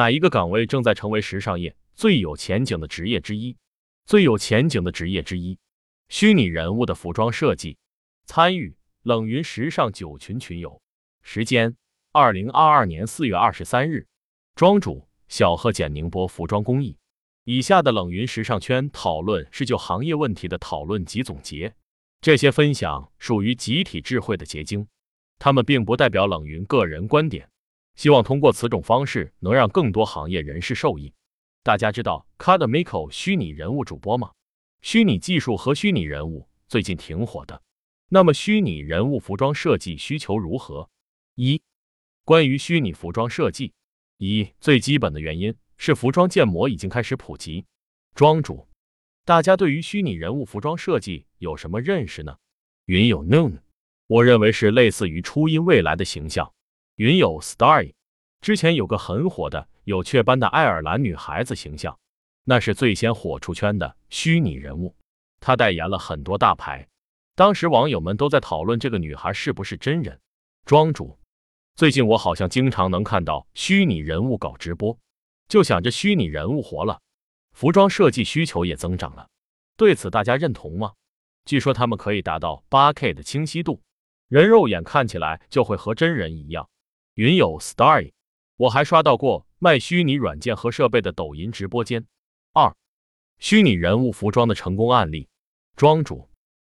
哪一个岗位正在成为时尚业最有前景的职业之一？最有前景的职业之一，虚拟人物的服装设计。参与冷云时尚九群群友。时间：二零二二年四月二十三日。庄主：小贺简宁波服装工艺。以下的冷云时尚圈讨论是就行业问题的讨论及总结，这些分享属于集体智慧的结晶，他们并不代表冷云个人观点。希望通过此种方式能让更多行业人士受益。大家知道 Cadmico 虚拟人物主播吗？虚拟技术和虚拟人物最近挺火的。那么虚拟人物服装设计需求如何？一、关于虚拟服装设计，一最基本的原因。是服装建模已经开始普及。庄主，大家对于虚拟人物服装设计有什么认识呢？云有 Noon，我认为是类似于初音未来的形象。云有 Starry，之前有个很火的有雀斑的爱尔兰女孩子形象，那是最先火出圈的虚拟人物，她代言了很多大牌。当时网友们都在讨论这个女孩是不是真人。庄主，最近我好像经常能看到虚拟人物搞直播。就想着虚拟人物活了，服装设计需求也增长了，对此大家认同吗？据说他们可以达到八 K 的清晰度，人肉眼看起来就会和真人一样。云有 Starry，我还刷到过卖虚拟软件和设备的抖音直播间。二，虚拟人物服装的成功案例。庄主，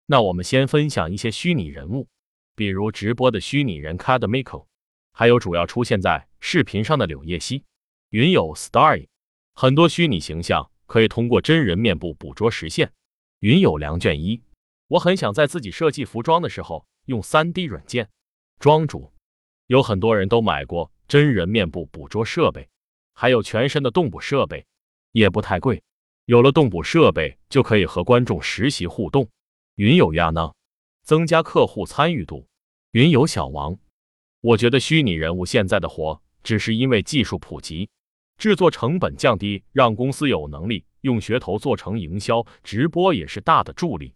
那我们先分享一些虚拟人物，比如直播的虚拟人 Cadmico，还有主要出现在视频上的柳叶熙。云有 Starry，很多虚拟形象可以通过真人面部捕捉实现。云有梁卷一，我很想在自己设计服装的时候用 3D 软件。庄主，有很多人都买过真人面部捕捉设备，还有全身的动捕设备，也不太贵。有了动捕设备，就可以和观众实习互动。云有亚呢，增加客户参与度。云有小王，我觉得虚拟人物现在的活，只是因为技术普及。制作成本降低，让公司有能力用噱头做成营销，直播也是大的助力。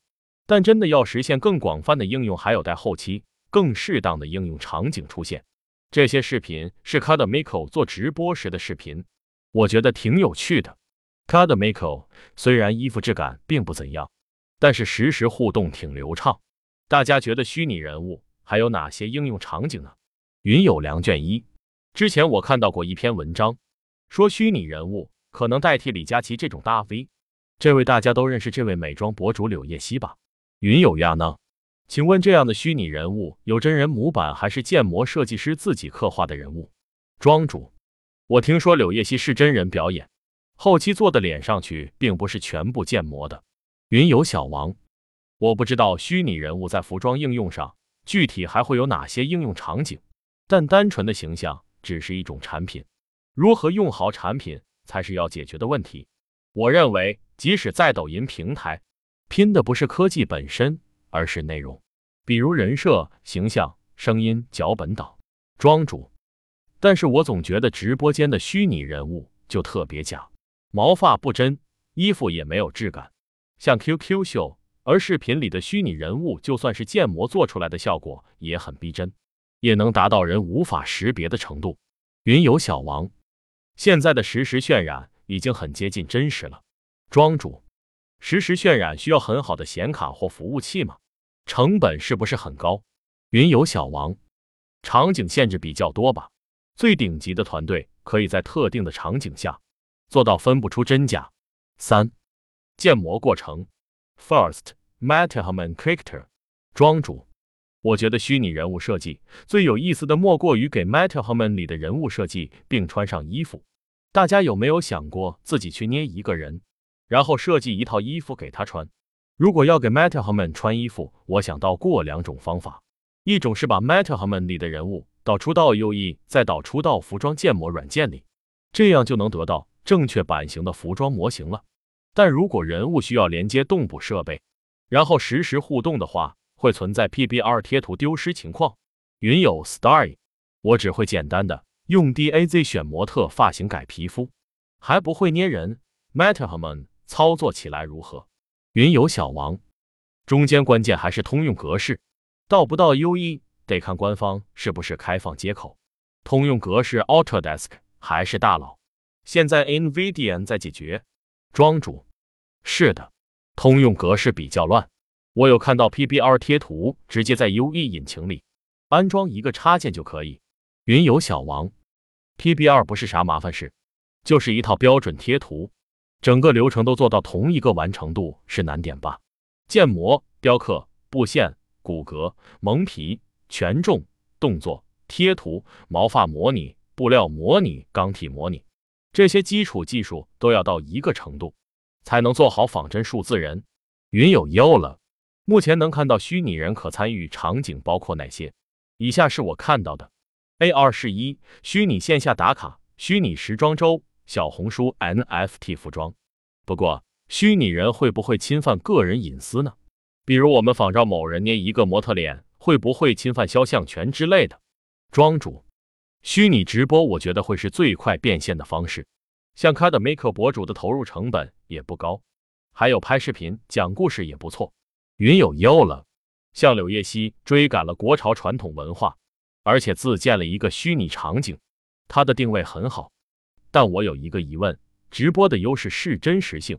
但真的要实现更广泛的应用，还有待后期更适当的应用场景出现。这些视频是 Cadmico 做直播时的视频，我觉得挺有趣的。Cadmico 虽然衣服质感并不怎样，但是实时互动挺流畅。大家觉得虚拟人物还有哪些应用场景呢？云有良卷一，之前我看到过一篇文章。说虚拟人物可能代替李佳琦这种大 V，这位大家都认识这位美妆博主柳叶熙吧？云有亚呢？请问这样的虚拟人物有真人模板还是建模设计师自己刻画的人物？庄主，我听说柳叶熙是真人表演，后期做的脸上去并不是全部建模的。云游小王，我不知道虚拟人物在服装应用上具体还会有哪些应用场景，但单纯的形象只是一种产品。如何用好产品才是要解决的问题。我认为，即使在抖音平台，拼的不是科技本身，而是内容，比如人设、形象、声音、脚本等。庄主，但是我总觉得直播间的虚拟人物就特别假，毛发不真，衣服也没有质感，像 QQ 秀。而视频里的虚拟人物，就算是建模做出来的效果也很逼真，也能达到人无法识别的程度。云游小王。现在的实时渲染已经很接近真实了。庄主，实时渲染需要很好的显卡或服务器吗？成本是不是很高？云游小王，场景限制比较多吧？最顶级的团队可以在特定的场景下做到分不出真假。三、建模过程。First, Metahuman Character。庄主，我觉得虚拟人物设计最有意思的莫过于给 Metahuman 里的人物设计并穿上衣服。大家有没有想过自己去捏一个人，然后设计一套衣服给他穿？如果要给 Metahuman 穿衣服，我想到过两种方法，一种是把 Metahuman 里的人物导出到 UE，再导出到服装建模软件里，这样就能得到正确版型的服装模型了。但如果人物需要连接动捕设备，然后实时互动的话，会存在 PBR 贴图丢失情况。云有 Starry，我只会简单的。用 DAZ 选模特发型改皮肤，还不会捏人，Metahuman 操作起来如何？云游小王，中间关键还是通用格式，到不到 UE 得看官方是不是开放接口。通用格式 Autodesk 还是大佬，现在 NVIDIA 在解决。庄主，是的，通用格式比较乱。我有看到 PBR 贴图，直接在 UE 引擎里安装一个插件就可以。云游小王，PBR 不是啥麻烦事，就是一套标准贴图，整个流程都做到同一个完成度是难点吧？建模、雕刻、布线、骨骼、蒙皮、权重、动作、贴图、毛发模拟、布料模拟、钢体模拟，这些基础技术都要到一个程度，才能做好仿真数字人。云有优了，目前能看到虚拟人可参与场景包括哪些？以下是我看到的。A 二是一虚拟线下打卡，虚拟时装周，小红书 NFT 服装。不过，虚拟人会不会侵犯个人隐私呢？比如我们仿照某人捏一个模特脸，会不会侵犯肖像权之类的？庄主，虚拟直播我觉得会是最快变现的方式。像开的 Make 博主的投入成本也不高，还有拍视频讲故事也不错。云有优了，像柳叶熙追赶了国潮传统文化。而且自建了一个虚拟场景，它的定位很好。但我有一个疑问：直播的优势是真实性，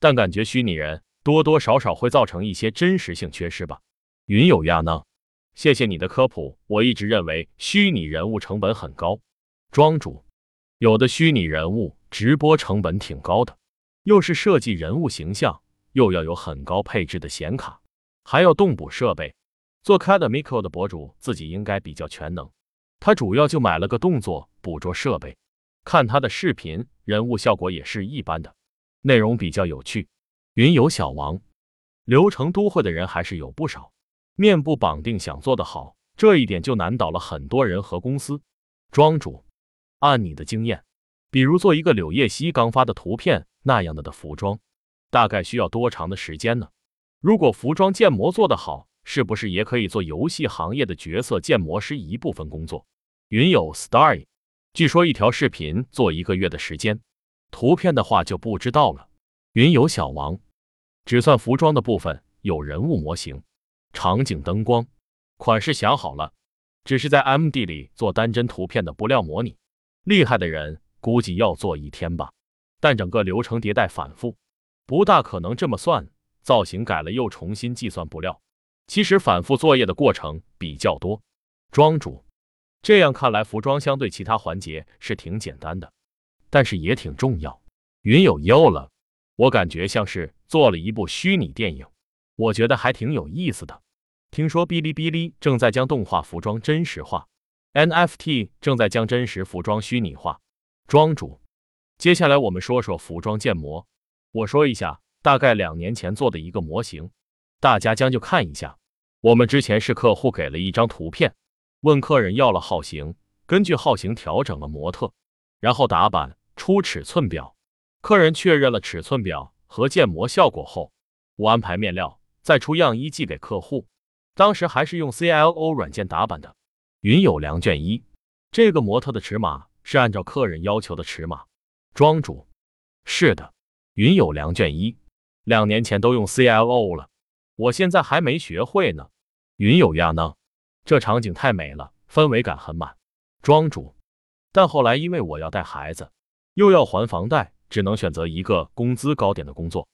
但感觉虚拟人多多少少会造成一些真实性缺失吧？云有亚呢？谢谢你的科普。我一直认为虚拟人物成本很高。庄主，有的虚拟人物直播成本挺高的，又是设计人物形象，又要有很高配置的显卡，还要动捕设备。做 Cadmico 的博主自己应该比较全能，他主要就买了个动作捕捉设备，看他的视频，人物效果也是一般的，内容比较有趣。云游小王，流程都会的人还是有不少，面部绑定想做得好，这一点就难倒了很多人和公司。庄主，按你的经验，比如做一个柳叶熙刚发的图片那样的的服装，大概需要多长的时间呢？如果服装建模做得好。是不是也可以做游戏行业的角色建模师一部分工作？云有 Starry，据说一条视频做一个月的时间，图片的话就不知道了。云游小王，只算服装的部分有人物模型、场景、灯光、款式想好了，只是在 MD 里做单帧图片的布料模拟。厉害的人估计要做一天吧，但整个流程迭代反复，不大可能这么算。造型改了又重新计算布料。其实反复作业的过程比较多，庄主，这样看来服装相对其他环节是挺简单的，但是也挺重要。云有优了，我感觉像是做了一部虚拟电影，我觉得还挺有意思的。听说哔哩哔哩正在将动画服装真实化，NFT 正在将真实服装虚拟化。庄主，接下来我们说说服装建模。我说一下，大概两年前做的一个模型。大家将就看一下，我们之前是客户给了一张图片，问客人要了号型，根据号型调整了模特，然后打版出尺寸表。客人确认了尺寸表和建模效果后，我安排面料，再出样衣寄给客户。当时还是用 CLO 软件打版的。云有良卷一，这个模特的尺码是按照客人要求的尺码。庄主，是的，云有良卷一，两年前都用 CLO 了。我现在还没学会呢。云有亚呢？这场景太美了，氛围感很满。庄主，但后来因为我要带孩子，又要还房贷，只能选择一个工资高点的工作，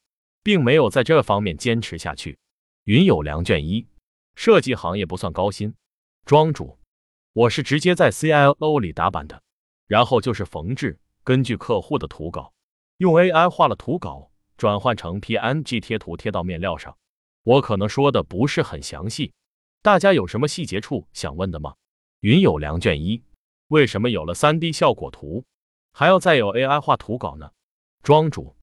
并没有在这方面坚持下去。云有良卷一，设计行业不算高薪。庄主，我是直接在 CLO 里打版的，然后就是缝制，根据客户的图稿，用 AI 画了图稿，转换成 PNG 贴图贴到面料上。我可能说的不是很详细，大家有什么细节处想问的吗？云有良卷一，为什么有了三 D 效果图，还要再有 AI 画图稿呢？庄主，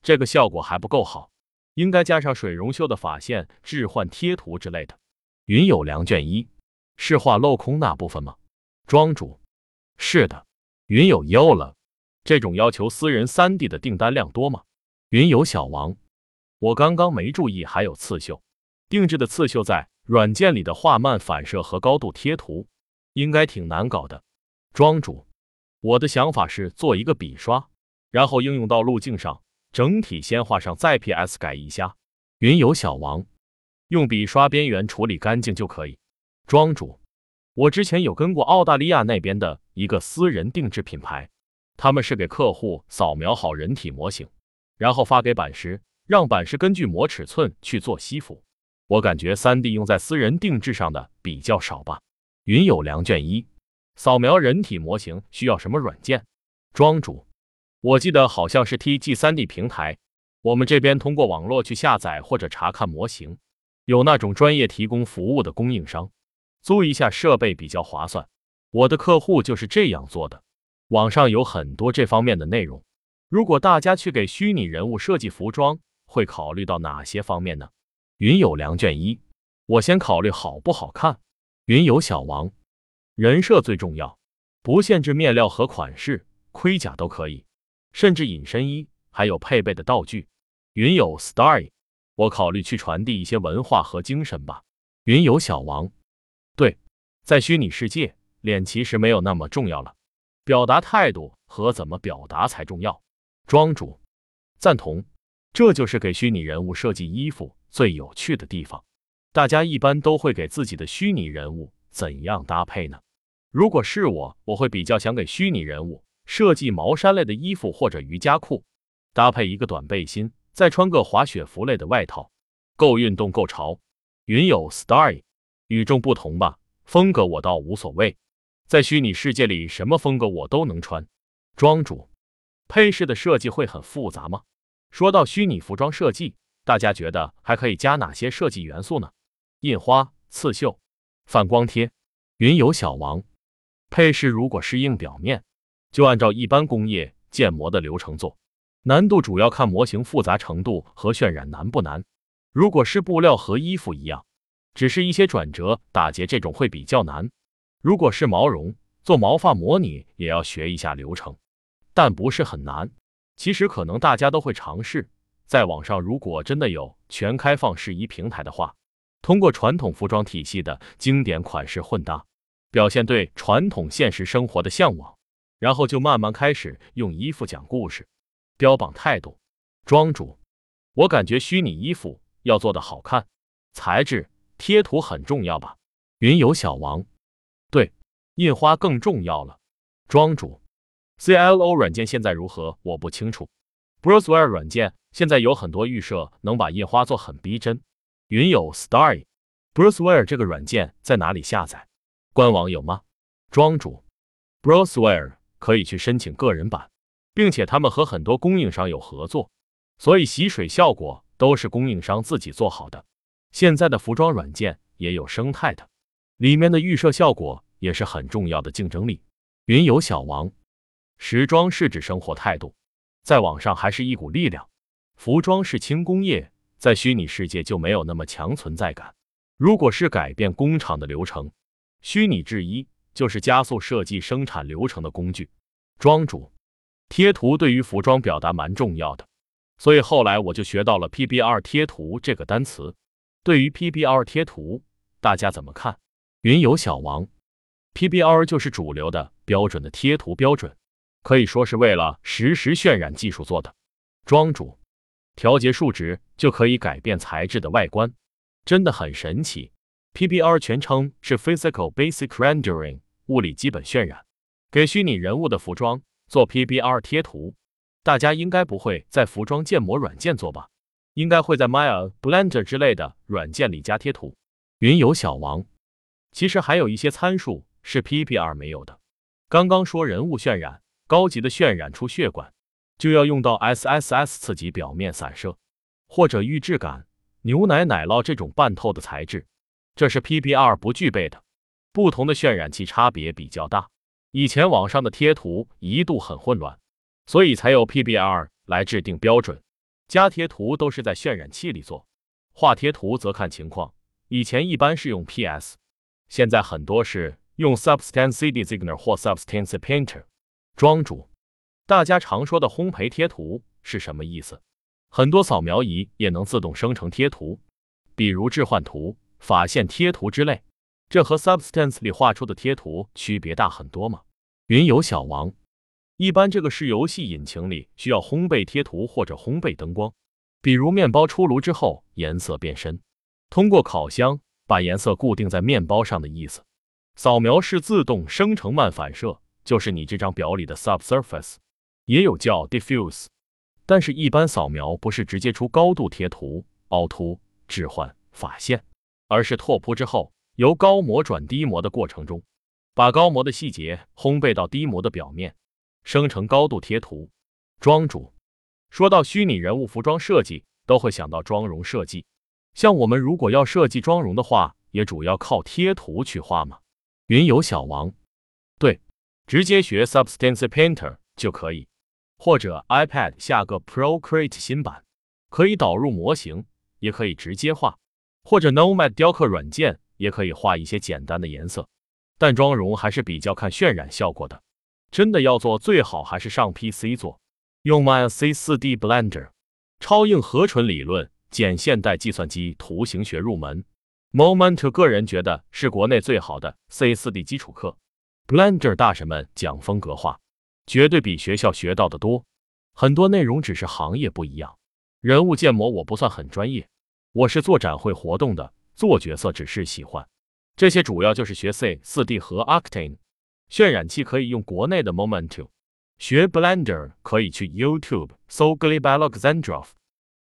这个效果还不够好，应该加上水溶绣的法线置换贴图之类的。云有良卷一，是画镂空那部分吗？庄主，是的。云有优了，这种要求私人三 D 的订单量多吗？云有小王。我刚刚没注意，还有刺绣，定制的刺绣在软件里的画漫反射和高度贴图，应该挺难搞的。庄主，我的想法是做一个笔刷，然后应用到路径上，整体先画上，再 PS 改一下。云游小王，用笔刷边缘处理干净就可以。庄主，我之前有跟过澳大利亚那边的一个私人定制品牌，他们是给客户扫描好人体模型，然后发给版师，让版师根据模尺寸去做西服。我感觉三 D 用在私人定制上的比较少吧。云有良卷一，扫描人体模型需要什么软件？庄主，我记得好像是 TG 三 D 平台，我们这边通过网络去下载或者查看模型，有那种专业提供服务的供应商，租一下设备比较划算。我的客户就是这样做的。网上有很多这方面的内容。如果大家去给虚拟人物设计服装，会考虑到哪些方面呢？云有良卷一，我先考虑好不好看。云有小王，人设最重要，不限制面料和款式，盔甲都可以，甚至隐身衣，还有配备的道具。云有 Star，我考虑去传递一些文化和精神吧。云有小王，对，在虚拟世界，脸其实没有那么重要了。表达态度和怎么表达才重要。庄主赞同，这就是给虚拟人物设计衣服最有趣的地方。大家一般都会给自己的虚拟人物怎样搭配呢？如果是我，我会比较想给虚拟人物设计毛衫类的衣服或者瑜伽裤，搭配一个短背心，再穿个滑雪服类的外套，够运动够潮。云有 Starry，与众不同吧，风格我倒无所谓。在虚拟世界里，什么风格我都能穿。庄主，配饰的设计会很复杂吗？说到虚拟服装设计，大家觉得还可以加哪些设计元素呢？印花、刺绣、反光贴。云游小王，配饰如果是硬表面，就按照一般工业建模的流程做，难度主要看模型复杂程度和渲染难不难。如果是布料和衣服一样，只是一些转折、打结这种会比较难。如果是毛绒做毛发模拟，也要学一下流程，但不是很难。其实可能大家都会尝试。在网上，如果真的有全开放试衣平台的话，通过传统服装体系的经典款式混搭，表现对传统现实生活的向往，然后就慢慢开始用衣服讲故事，标榜态度。庄主，我感觉虚拟衣服要做的好看，材质贴图很重要吧？云游小王。对，印花更重要了。庄主，CLO 软件现在如何？我不清楚。Browser 软件现在有很多预设，能把印花做很逼真。云有 Starry，Browser 这个软件在哪里下载？官网有吗？庄主，Browser 可以去申请个人版，并且他们和很多供应商有合作，所以洗水效果都是供应商自己做好的。现在的服装软件也有生态的。里面的预设效果也是很重要的竞争力。云游小王，时装是指生活态度，在网上还是一股力量。服装是轻工业，在虚拟世界就没有那么强存在感。如果是改变工厂的流程，虚拟制衣就是加速设计生产流程的工具。庄主，贴图对于服装表达蛮重要的，所以后来我就学到了 PBR 贴图这个单词。对于 PBR 贴图，大家怎么看？云游小王，PBR 就是主流的标准的贴图标准，可以说是为了实时渲染技术做的。庄主，调节数值就可以改变材质的外观，真的很神奇。PBR 全称是 Physical Basic Rendering，物理基本渲染。给虚拟人物的服装做 PBR 贴图，大家应该不会在服装建模软件做吧？应该会在 Maya、Blender 之类的软件里加贴图。云游小王。其实还有一些参数是 PBR 没有的。刚刚说人物渲染，高级的渲染出血管，就要用到 SSS 刺激表面散射，或者预质感、牛奶奶酪这种半透的材质，这是 PBR 不具备的。不同的渲染器差别比较大，以前网上的贴图一度很混乱，所以才有 PBR 来制定标准。加贴图都是在渲染器里做，画贴图则看情况。以前一般是用 PS。现在很多是用 Substance Designer 或 Substance Painter。庄主，大家常说的烘焙贴图是什么意思？很多扫描仪也能自动生成贴图，比如置换图、法线贴图之类。这和 Substance 里画出的贴图区别大很多吗？云游小王，一般这个是游戏引擎里需要烘焙贴图或者烘焙灯光，比如面包出炉之后颜色变深，通过烤箱。把颜色固定在面包上的意思。扫描是自动生成漫反射，就是你这张表里的 subsurface。也有叫 diffuse，但是一般扫描不是直接出高度贴图、凹凸、置换、法线，而是拓扑之后，由高模转低模的过程中，把高模的细节烘焙到低模的表面，生成高度贴图。妆主说到虚拟人物服装设计，都会想到妆容设计。像我们如果要设计妆容的话，也主要靠贴图去画嘛。云游小王，对，直接学 Substance Painter 就可以，或者 iPad 下个 Procreate 新版，可以导入模型，也可以直接画，或者 Nomad 雕刻软件也可以画一些简单的颜色。但妆容还是比较看渲染效果的，真的要做，最好还是上 PC 做，用 Maya C4D Blender，超硬合纯理论，简现代计算机图形学入门。Moment，个人觉得是国内最好的 C4D 基础课。Blender 大神们讲风格化，绝对比学校学到的多。很多内容只是行业不一样。人物建模我不算很专业，我是做展会活动的，做角色只是喜欢。这些主要就是学 C 四 D 和 Octane。渲染器可以用国内的 Momentum。学 Blender 可以去 YouTube 搜 g l i b Alexandrov。